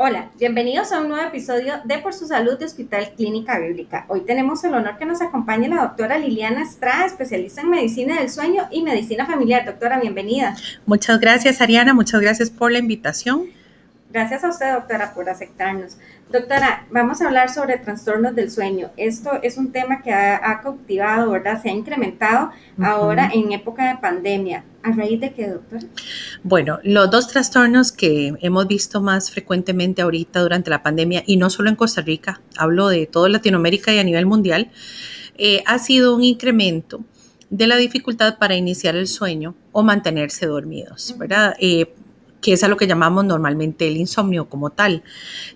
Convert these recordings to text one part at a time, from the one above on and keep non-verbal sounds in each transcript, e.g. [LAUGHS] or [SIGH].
Hola, bienvenidos a un nuevo episodio de Por su Salud de Hospital Clínica Bíblica. Hoy tenemos el honor que nos acompañe la doctora Liliana Estrada, especialista en medicina del sueño y medicina familiar. Doctora, bienvenida. Muchas gracias, Ariana. Muchas gracias por la invitación. Gracias a usted, doctora, por aceptarnos. Doctora, vamos a hablar sobre trastornos del sueño. Esto es un tema que ha, cautivado, ¿verdad? Se ha incrementado ahora en época de pandemia. ¿A raíz de qué, doctora? Bueno, los dos trastornos que hemos visto más frecuentemente ahorita durante la pandemia, y no solo en Costa Rica, hablo de toda Latinoamérica y a nivel mundial, eh, ha sido un incremento de la dificultad para iniciar el sueño o mantenerse dormidos, ¿verdad? Eh, que es a lo que llamamos normalmente el insomnio como tal.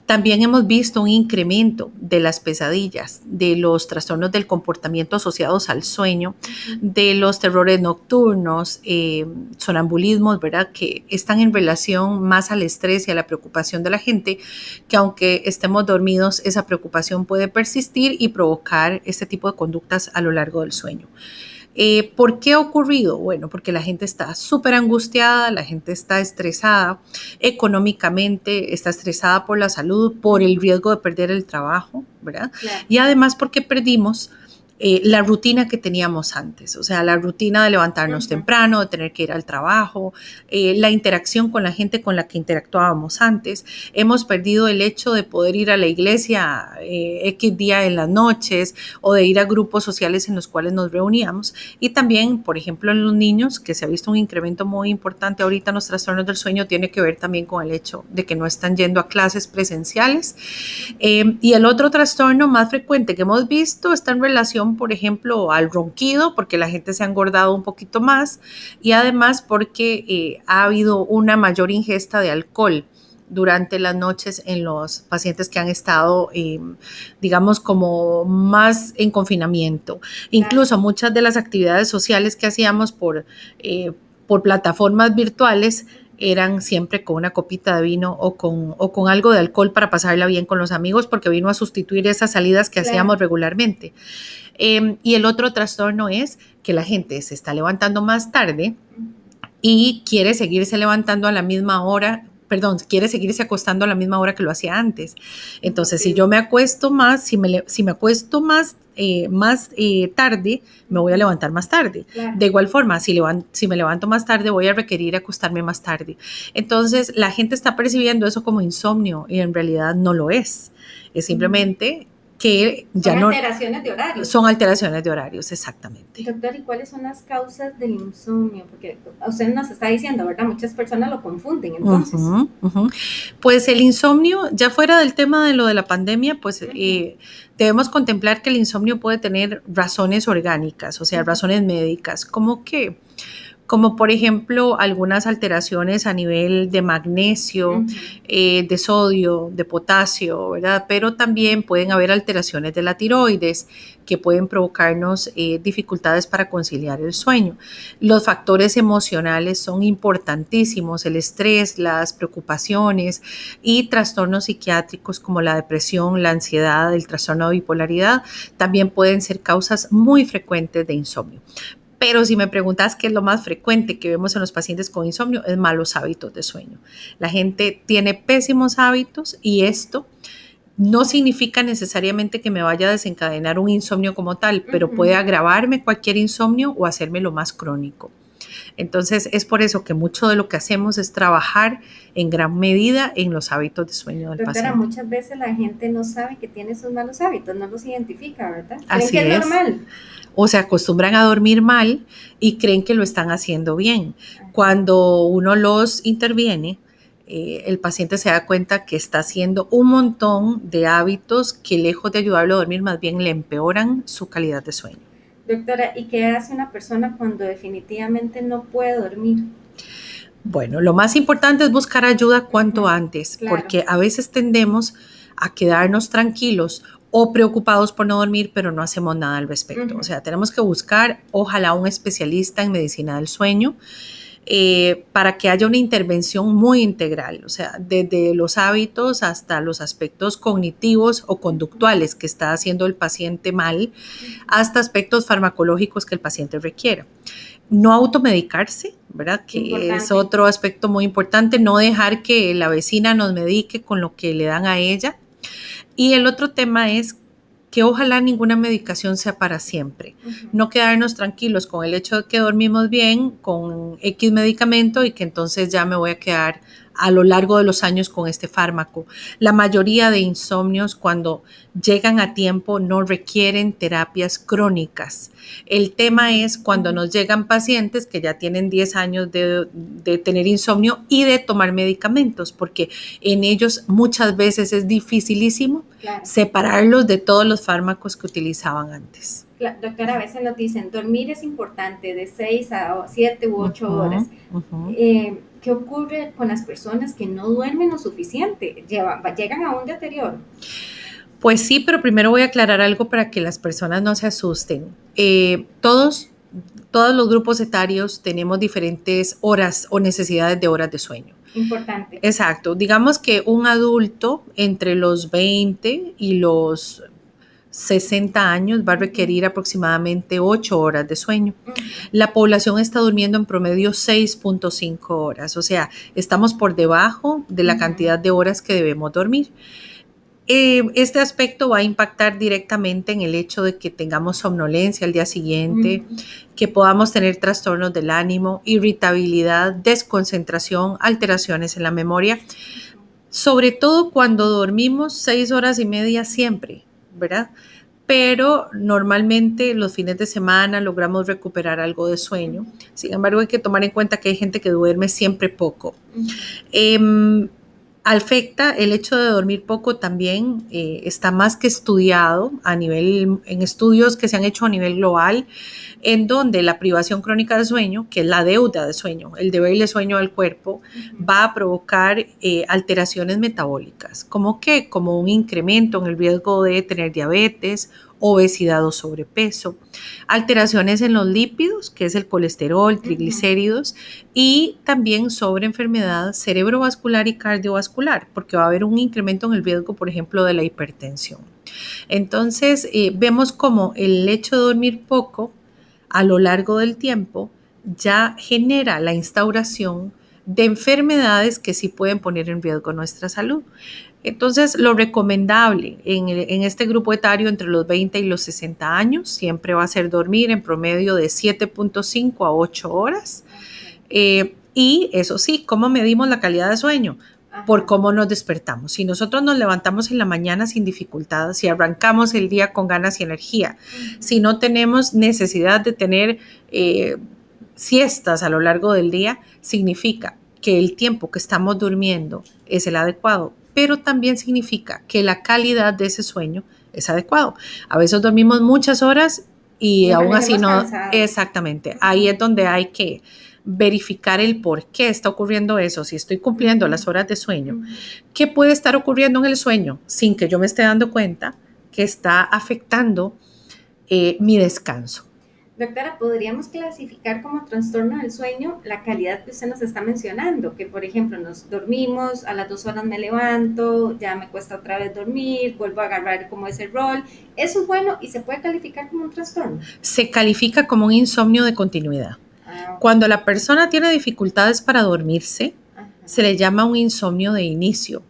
También hemos visto un incremento de las pesadillas, de los trastornos del comportamiento asociados al sueño, de los terrores nocturnos, eh, sonambulismos, ¿verdad? Que están en relación más al estrés y a la preocupación de la gente, que aunque estemos dormidos, esa preocupación puede persistir y provocar este tipo de conductas a lo largo del sueño. Eh, ¿Por qué ha ocurrido? Bueno, porque la gente está súper angustiada, la gente está estresada económicamente, está estresada por la salud, por el riesgo de perder el trabajo, ¿verdad? Y además porque perdimos eh, la rutina que teníamos antes, o sea, la rutina de levantarnos temprano, de tener que ir al trabajo, eh, la interacción con la gente con la que interactuábamos antes. Hemos perdido el hecho de poder ir a la iglesia eh, X día en las noches o de ir a grupos sociales en los cuales nos reuníamos. Y también, por ejemplo, en los niños, que se ha visto un incremento muy importante ahorita en los trastornos del sueño, tiene que ver también con el hecho de que no están yendo a clases presenciales. y el otro trastorno más frecuente que hemos visto está en relación por ejemplo, al ronquido, porque la gente se ha engordado un poquito más y además porque eh, ha habido una mayor ingesta de alcohol durante las noches en los pacientes que han estado, eh, digamos, como más en confinamiento. Incluso muchas de las actividades sociales que hacíamos por, eh, por plataformas virtuales eran siempre con una copita de vino o con, o con algo de alcohol para pasarla bien con los amigos, porque vino a sustituir esas salidas que hacíamos regularmente. Em, y el otro trastorno es que la gente se está levantando más tarde y quiere seguirse levantando a la misma hora perdón, quiere seguirse acostando a la misma hora que lo hacía antes. Entonces, si yo me acuesto más, si me, si me acuesto más, eh, más eh, tarde, me voy a levantar más tarde. De igual forma, si, si me levanto más tarde, voy a requerir acostarme más tarde. Entonces, la gente está percibiendo eso como insomnio y en realidad no lo es. Es simplemente que ya son alteraciones de horarios. Son alteraciones de horarios, exactamente. Doctor, ¿y cuáles son las causas del insomnio? Porque usted nos está diciendo, ¿verdad? Muchas personas lo confunden, entonces. Pues el insomnio, ya fuera del tema de lo de la pandemia, pues eh, debemos contemplar que el insomnio puede tener razones orgánicas, o sea, razones médicas, como que como por ejemplo algunas alteraciones a nivel de magnesio, eh, de sodio, de potasio, ¿verdad? Pero también pueden haber alteraciones de la tiroides que pueden provocarnos eh, dificultades para conciliar el sueño. Los factores emocionales son importantísimos, el estrés, las preocupaciones y trastornos psiquiátricos como la depresión, la ansiedad, el trastorno de bipolaridad también pueden ser causas muy frecuentes de insomnio. Pero si me preguntas qué es lo más frecuente que vemos en los pacientes con insomnio, es malos hábitos de sueño. La gente tiene pésimos hábitos y esto no significa necesariamente que me vaya a desencadenar un insomnio como tal, pero puede agravarme cualquier insomnio o hacerme lo más crónico. Entonces es por eso que mucho de lo que hacemos es trabajar en gran medida en los hábitos de sueño del paciente. muchas veces la gente no sabe que tiene esos malos hábitos, no los identifica, ¿verdad? Así es. normal. O se acostumbran a dormir mal y creen que lo están haciendo bien. Cuando uno los interviene, eh, el paciente se da cuenta que está haciendo un montón de hábitos que lejos de ayudarlo a dormir, más bien le empeoran su calidad de sueño. Doctora, ¿y qué hace una persona cuando definitivamente no puede dormir? Bueno, lo más importante es buscar ayuda cuanto antes, porque a veces tendemos a quedarnos tranquilos o preocupados por no dormir, pero no hacemos nada al respecto. O sea, tenemos que buscar, ojalá, un especialista en medicina del sueño eh, para que haya una intervención muy integral, o sea, desde los hábitos hasta los aspectos cognitivos o conductuales que está haciendo el paciente mal, hasta aspectos farmacológicos que el paciente requiera. No automedicarse, ¿verdad? Que es otro aspecto muy importante, no dejar que la vecina nos medique con lo que le dan a ella. Y el otro tema es que ojalá ninguna medicación sea para siempre. No quedarnos tranquilos con el hecho de que dormimos bien con X medicamento y que entonces ya me voy a quedar a lo largo de los años con este fármaco. La mayoría de insomnios cuando llegan a tiempo no requieren terapias crónicas. El tema es cuando nos llegan pacientes que ya tienen 10 años de, tener insomnio y de tomar medicamentos, porque en ellos muchas veces es dificilísimo separarlos de todos los fármacos que utilizaban antes. doctora, a veces nos dicen, dormir es importante de 6 a 7 u 8 horas. ¿Qué ocurre con las personas que no duermen lo suficiente? llegan a un deterioro. Pues sí, pero primero voy a aclarar algo para que las personas no se asusten. Eh, todos, todos los grupos etarios tenemos diferentes horas o necesidades de horas de sueño. Importante. Exacto. Digamos que un adulto entre los 20 y los 60 años va a requerir aproximadamente 8 horas de sueño. La población está durmiendo en promedio 6.5 horas, o sea, estamos por debajo de la cantidad de horas que debemos dormir. Eh, este aspecto va a impactar directamente en el hecho de que tengamos somnolencia al día siguiente, que podamos tener trastornos del ánimo, irritabilidad, desconcentración, alteraciones en la memoria, sobre todo cuando dormimos 6 horas y media siempre ¿verdad? Pero normalmente los fines de semana logramos recuperar algo de sueño. Sin embargo, hay que tomar en cuenta que hay gente que duerme siempre poco. Afecta el hecho de dormir poco también eh, está más que estudiado a nivel en estudios que se han hecho a nivel global en donde la privación crónica de sueño, que es la deuda de sueño, el deber de sueño al cuerpo, va a provocar eh, alteraciones metabólicas, como que como un incremento en el riesgo de tener diabetes, obesidad o sobrepeso, alteraciones en los lípidos, que es el colesterol, triglicéridos, y también sobre enfermedad cerebrovascular y cardiovascular, porque va a haber un incremento en el riesgo, por ejemplo, de la hipertensión. Entonces, eh, vemos como el hecho de dormir poco a lo largo del tiempo ya genera la instauración de enfermedades que sí pueden poner en riesgo nuestra salud. Entonces, lo recomendable en, este grupo etario entre los 20 y los 60 años siempre va a ser dormir en promedio de 7.5 a 8 horas. Eh, y eso sí, ¿cómo medimos la calidad de sueño? por cómo nos despertamos. Si nosotros nos levantamos en la mañana sin dificultad, si arrancamos el día con ganas y energía, si no tenemos necesidad de tener eh, siestas a lo largo del día, significa que el tiempo que estamos durmiendo es el adecuado, pero también significa que la calidad de ese sueño es adecuado. A veces dormimos muchas horas y, aún así no... Exactamente, ahí es donde hay que verificar el por qué está ocurriendo eso, si estoy cumpliendo las horas de sueño, qué puede estar ocurriendo en el sueño sin que yo me esté dando cuenta que está afectando eh, mi descanso. Doctora, ¿podríamos clasificar como trastorno del sueño la calidad que usted nos está mencionando? Que, por ejemplo, nos dormimos, a las dos horas me levanto, ya me cuesta otra vez dormir, vuelvo a agarrar como ese rol. ¿Eso es bueno y se puede calificar como un trastorno? Se califica como un insomnio de continuidad. Cuando la persona tiene dificultades para dormirse, se le llama un insomnio de inicio.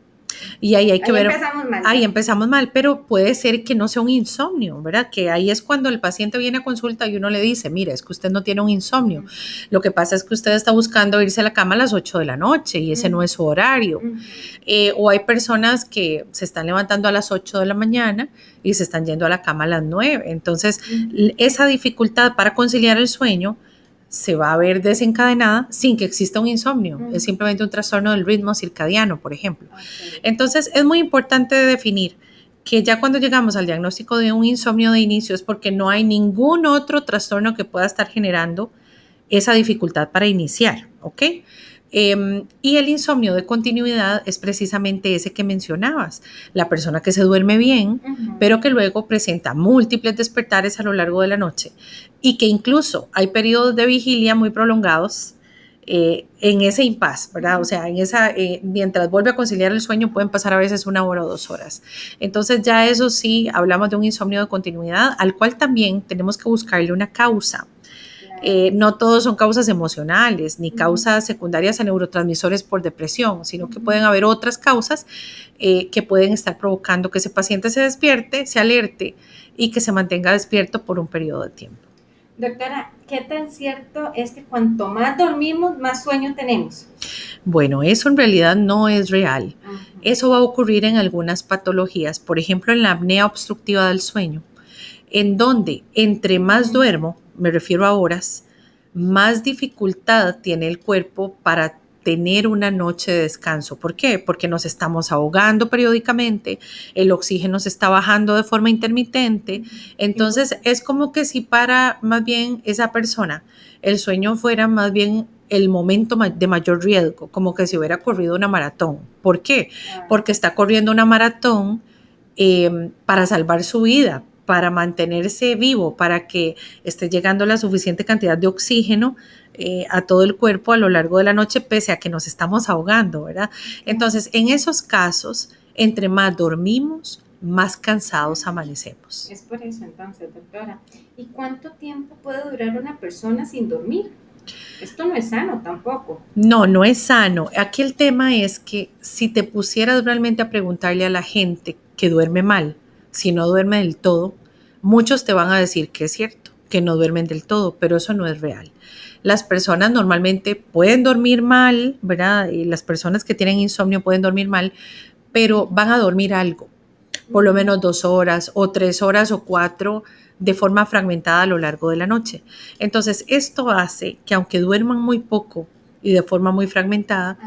Y ahí hay que ver. Empezamos mal. Ahí empezamos mal, pero puede ser que no sea un insomnio, ¿verdad? Que ahí es cuando el paciente viene a consulta y uno le dice, mire, es que usted no tiene un insomnio. Lo que pasa es que usted está buscando irse a la cama a las 8 de la noche y ese no es su horario. Eh, o hay personas que se están levantando a las 8 de la mañana y se están yendo a la cama a las 9. Entonces, esa dificultad para conciliar el sueño se va a ver desencadenada sin que exista un insomnio. Es simplemente un trastorno del ritmo circadiano, por ejemplo. Entonces, es muy importante definir que ya cuando llegamos al diagnóstico de un insomnio de inicio es porque no hay ningún otro trastorno que pueda estar generando esa dificultad para iniciar, ¿ok? Em, y el insomnio de continuidad es precisamente ese que mencionabas, la persona que se duerme bien, pero que luego presenta múltiples despertares a lo largo de la noche y que incluso hay periodos de vigilia muy prolongados eh, en ese impasse, ¿verdad? O sea, en esa, eh, mientras vuelve a conciliar el sueño pueden pasar a veces una hora o dos horas. Entonces ya eso sí, hablamos de un insomnio de continuidad, al cual también tenemos que buscarle una causa. Eh, no todos son causas emocionales ni causas secundarias a neurotransmisores por depresión, sino que pueden haber otras causas que pueden estar provocando que ese paciente se despierte, se alerte y que se mantenga despierto por un periodo de tiempo. Doctora, ¿qué tan cierto es que cuanto más dormimos, más sueño tenemos? Bueno, eso en realidad no es real. Eso va a ocurrir en algunas patologías, por ejemplo en la apnea obstructiva del sueño, en donde entre más duermo, me refiero a horas, más dificultad tiene el cuerpo para tener una noche de descanso. ¿Por qué? Porque nos estamos ahogando periódicamente, el oxígeno se está bajando de forma intermitente, entonces es como que si para más bien esa persona el sueño fuera más bien el momento de mayor riesgo, como que si hubiera corrido una maratón. ¿Por qué? Porque está corriendo una maratón em, para salvar su vida, para mantenerse vivo, para que esté llegando la suficiente cantidad de oxígeno eh, a todo el cuerpo a lo largo de la noche, pese a que nos estamos ahogando, ¿verdad? Entonces, en esos casos, entre más dormimos, más cansados amanecemos. Es por eso entonces, doctora. ¿Y cuánto tiempo puede durar una persona sin dormir? Esto no es sano tampoco. No, no es sano. Aquí el tema es que si te pusieras realmente a preguntarle a la gente que duerme mal, si no duerme del todo, muchos te van a decir que es cierto, que no duermen del todo, pero eso no es real las personas normalmente pueden dormir mal, ¿verdad? Y las personas que tienen insomnio pueden dormir mal, pero van a dormir algo, por lo menos dos horas o tres horas o cuatro de forma fragmentada a lo largo de la noche. Entonces, esto hace que aunque duerman muy poco y de forma muy fragmentada,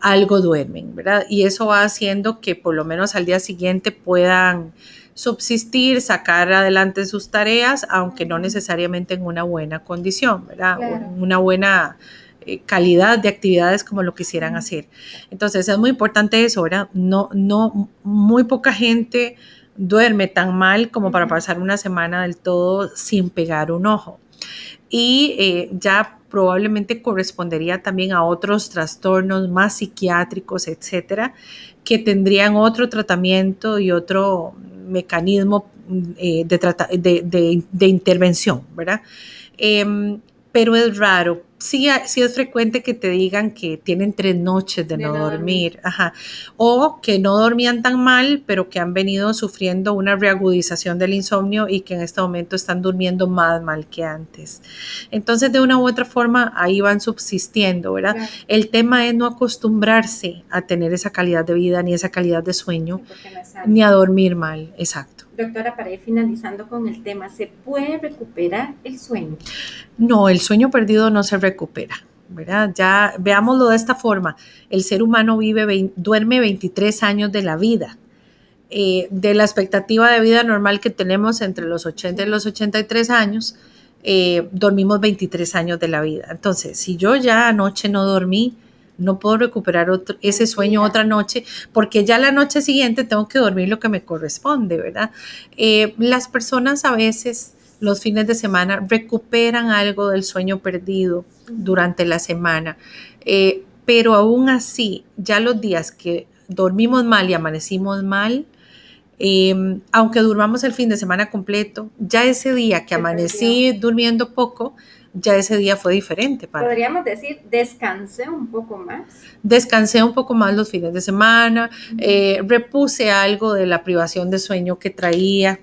algo duermen, ¿verdad? Y eso va haciendo que por lo menos al día siguiente puedan subsistir, sacar adelante sus tareas, aunque no necesariamente en una buena condición, ¿verdad? una buena eh, calidad de actividades como lo quisieran hacer. Entonces es muy importante eso, ¿verdad? No, no, muy poca gente duerme tan mal como para pasar una semana del todo sin pegar un ojo. Y eh, ya probablemente correspondería también a otros trastornos más psiquiátricos, etcétera, que tendrían otro tratamiento y otro mecanismo eh, de, intervención, ¿verdad? Em, pero es raro. Sí, sí, es frecuente que te digan que tienen tres noches de, no, dormir, Ajá. o que no dormían tan mal, pero que han venido sufriendo una reagudización del insomnio y que en este momento están durmiendo más mal que antes. Entonces, de una u otra forma, ahí van subsistiendo, ¿verdad? El tema es no acostumbrarse a tener esa calidad de vida ni esa calidad de sueño, ni a dormir mal, exacto. Doctora, para ir finalizando con el tema, ¿se puede recuperar el sueño? No, el sueño perdido no se recupera. ¿verdad? Ya veámoslo de esta forma. El ser humano vive, duerme 23 años de la vida. Eh, de la expectativa de vida normal que tenemos entre los 80 y los 83 años, eh, dormimos 23 años de la vida. Entonces, si yo ya anoche no dormí, no puedo recuperar otro, ese sueño otra noche, porque ya la noche siguiente tengo que dormir lo que me corresponde, ¿verdad? Eh, las personas a veces los fines de semana recuperan algo del sueño perdido durante la semana, eh, pero aún así, ya los días que dormimos mal y amanecimos mal, em, aunque durmamos el fin de semana completo, ya ese día que amanecí durmiendo poco, ya ese día fue diferente. Para Podríamos decir, descansé un poco más. Descansé un poco más los fines de semana, eh, repuse algo de la privación de sueño que traía,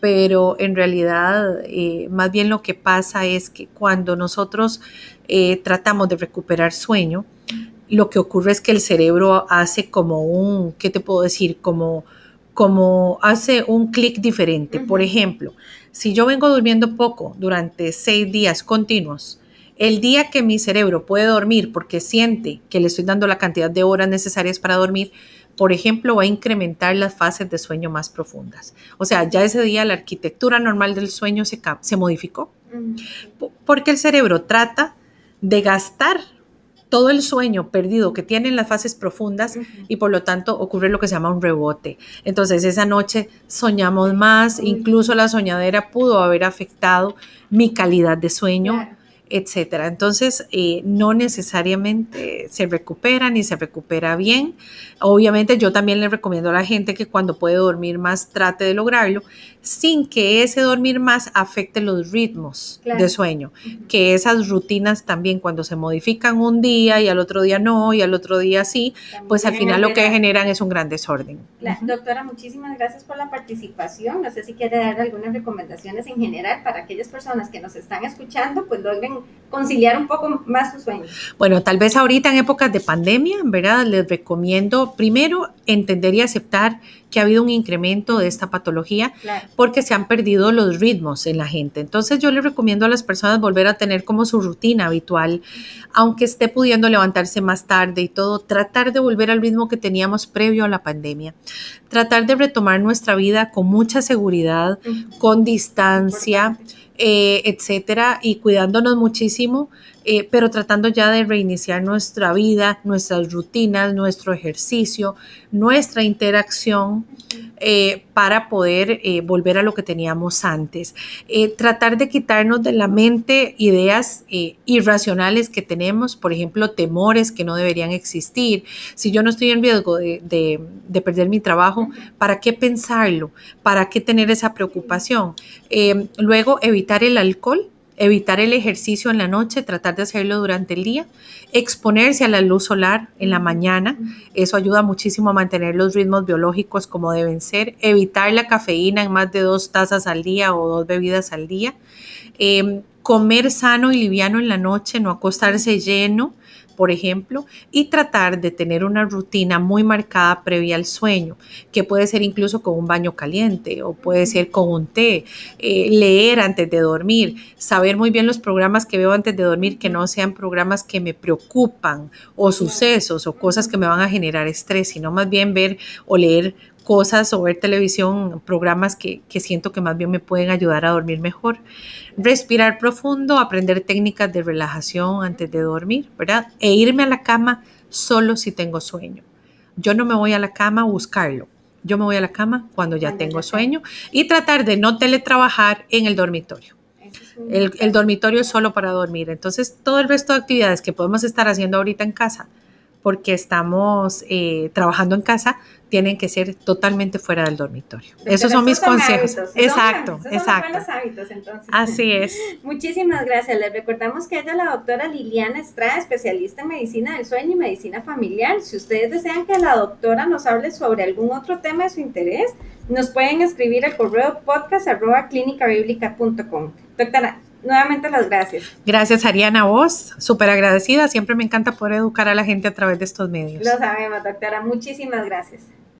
pero en realidad eh, más bien lo que pasa es que cuando nosotros eh, tratamos de recuperar sueño, lo que ocurre es que el cerebro hace como un, ¿qué te puedo decir? Como, como hace un clic diferente. Por ejemplo, si yo vengo durmiendo poco durante seis días continuos, el día que mi cerebro puede dormir porque siente que le estoy dando la cantidad de horas necesarias para dormir, por ejemplo, va a incrementar las fases de sueño más profundas. O sea, ya ese día la arquitectura normal del sueño se, se modificó porque el cerebro trata de gastar todo el sueño perdido que tienen las fases profundas y por lo tanto ocurre lo que se llama un rebote. Entonces esa noche soñamos más, incluso la soñadera pudo haber afectado mi calidad de sueño. Etcétera. Entonces, eh, no necesariamente se recupera ni se recupera bien. Obviamente, yo también le recomiendo a la gente que cuando puede dormir más, trate de lograrlo sin que ese dormir más afecte los ritmos de sueño, que esas rutinas también cuando se modifican un día y al otro día no y al otro día sí, pues al final lo que generan es un gran desorden. Doctora, muchísimas gracias por la participación. No sé si quiere dar algunas recomendaciones en general para aquellas personas que nos están escuchando, pues logren conciliar un poco más su sueño. Bueno, tal vez ahorita en épocas de pandemia, ¿verdad? Les recomiendo primero entender y aceptar que ha habido un incremento de esta patología porque se han perdido los ritmos en la gente. Entonces yo les recomiendo a las personas volver a tener como su rutina habitual, aunque esté pudiendo levantarse más tarde y todo, tratar de volver al ritmo que teníamos previo a la pandemia. Tratar de retomar nuestra vida con mucha seguridad, con distancia. Eh, etcétera, y cuidándonos muchísimo, eh, pero tratando ya de reiniciar nuestra vida, nuestras rutinas, nuestro ejercicio, nuestra interacción eh, para poder volver a lo que teníamos antes. tratar de quitarnos de la mente ideas irracionales que tenemos, por ejemplo, temores que no deberían existir. Si yo no estoy en riesgo de perder mi trabajo, ¿para qué pensarlo? ¿Para qué tener esa preocupación? luego, evitar el alcohol, evitar el ejercicio en la noche, tratar de hacerlo durante el día, exponerse a la luz solar en la mañana, eso ayuda muchísimo a mantener los ritmos biológicos como deben ser, evitar la cafeína en más de dos tazas al día o dos bebidas al día, em, comer sano y liviano en la noche, no acostarse lleno, por ejemplo, y tratar de tener una rutina muy marcada previa al sueño, que puede ser incluso con un baño caliente o puede ser con un té, eh, leer antes de dormir, saber muy bien los programas que veo antes de dormir, que no sean programas que me preocupan o sucesos o cosas que me van a generar estrés, sino más bien ver o leer cosas o ver televisión, programas que, que, siento que más bien me pueden ayudar a dormir mejor. Respirar profundo, aprender técnicas de relajación antes de dormir, ¿verdad? E irme a la cama solo si tengo sueño. Yo no me voy a la cama a buscarlo. Yo me voy a la cama cuando ya tengo sueño y tratar de no teletrabajar en el dormitorio. El, el dormitorio es solo para dormir. Entonces, todo el resto de actividades que podemos estar haciendo ahorita en casa, porque estamos eh, trabajando en casa, tienen que ser totalmente fuera del dormitorio. esos son mis consejos. exacto, exacto. Son hábitos, entonces. Así es. [LAUGHS] Muchísimas gracias. Les recordamos que ella es la doctora Liliana Estrada, especialista en medicina del sueño y medicina familiar. Si ustedes desean que la doctora nos hable sobre algún otro tema de su interés, nos pueden escribir al correo podcast arroba Doctora, Nuevamente las gracias. Gracias, Ariana, vos, súper agradecida. Siempre me encanta poder educar a la gente a través de estos medios. Lo sabemos, doctora. Muchísimas gracias.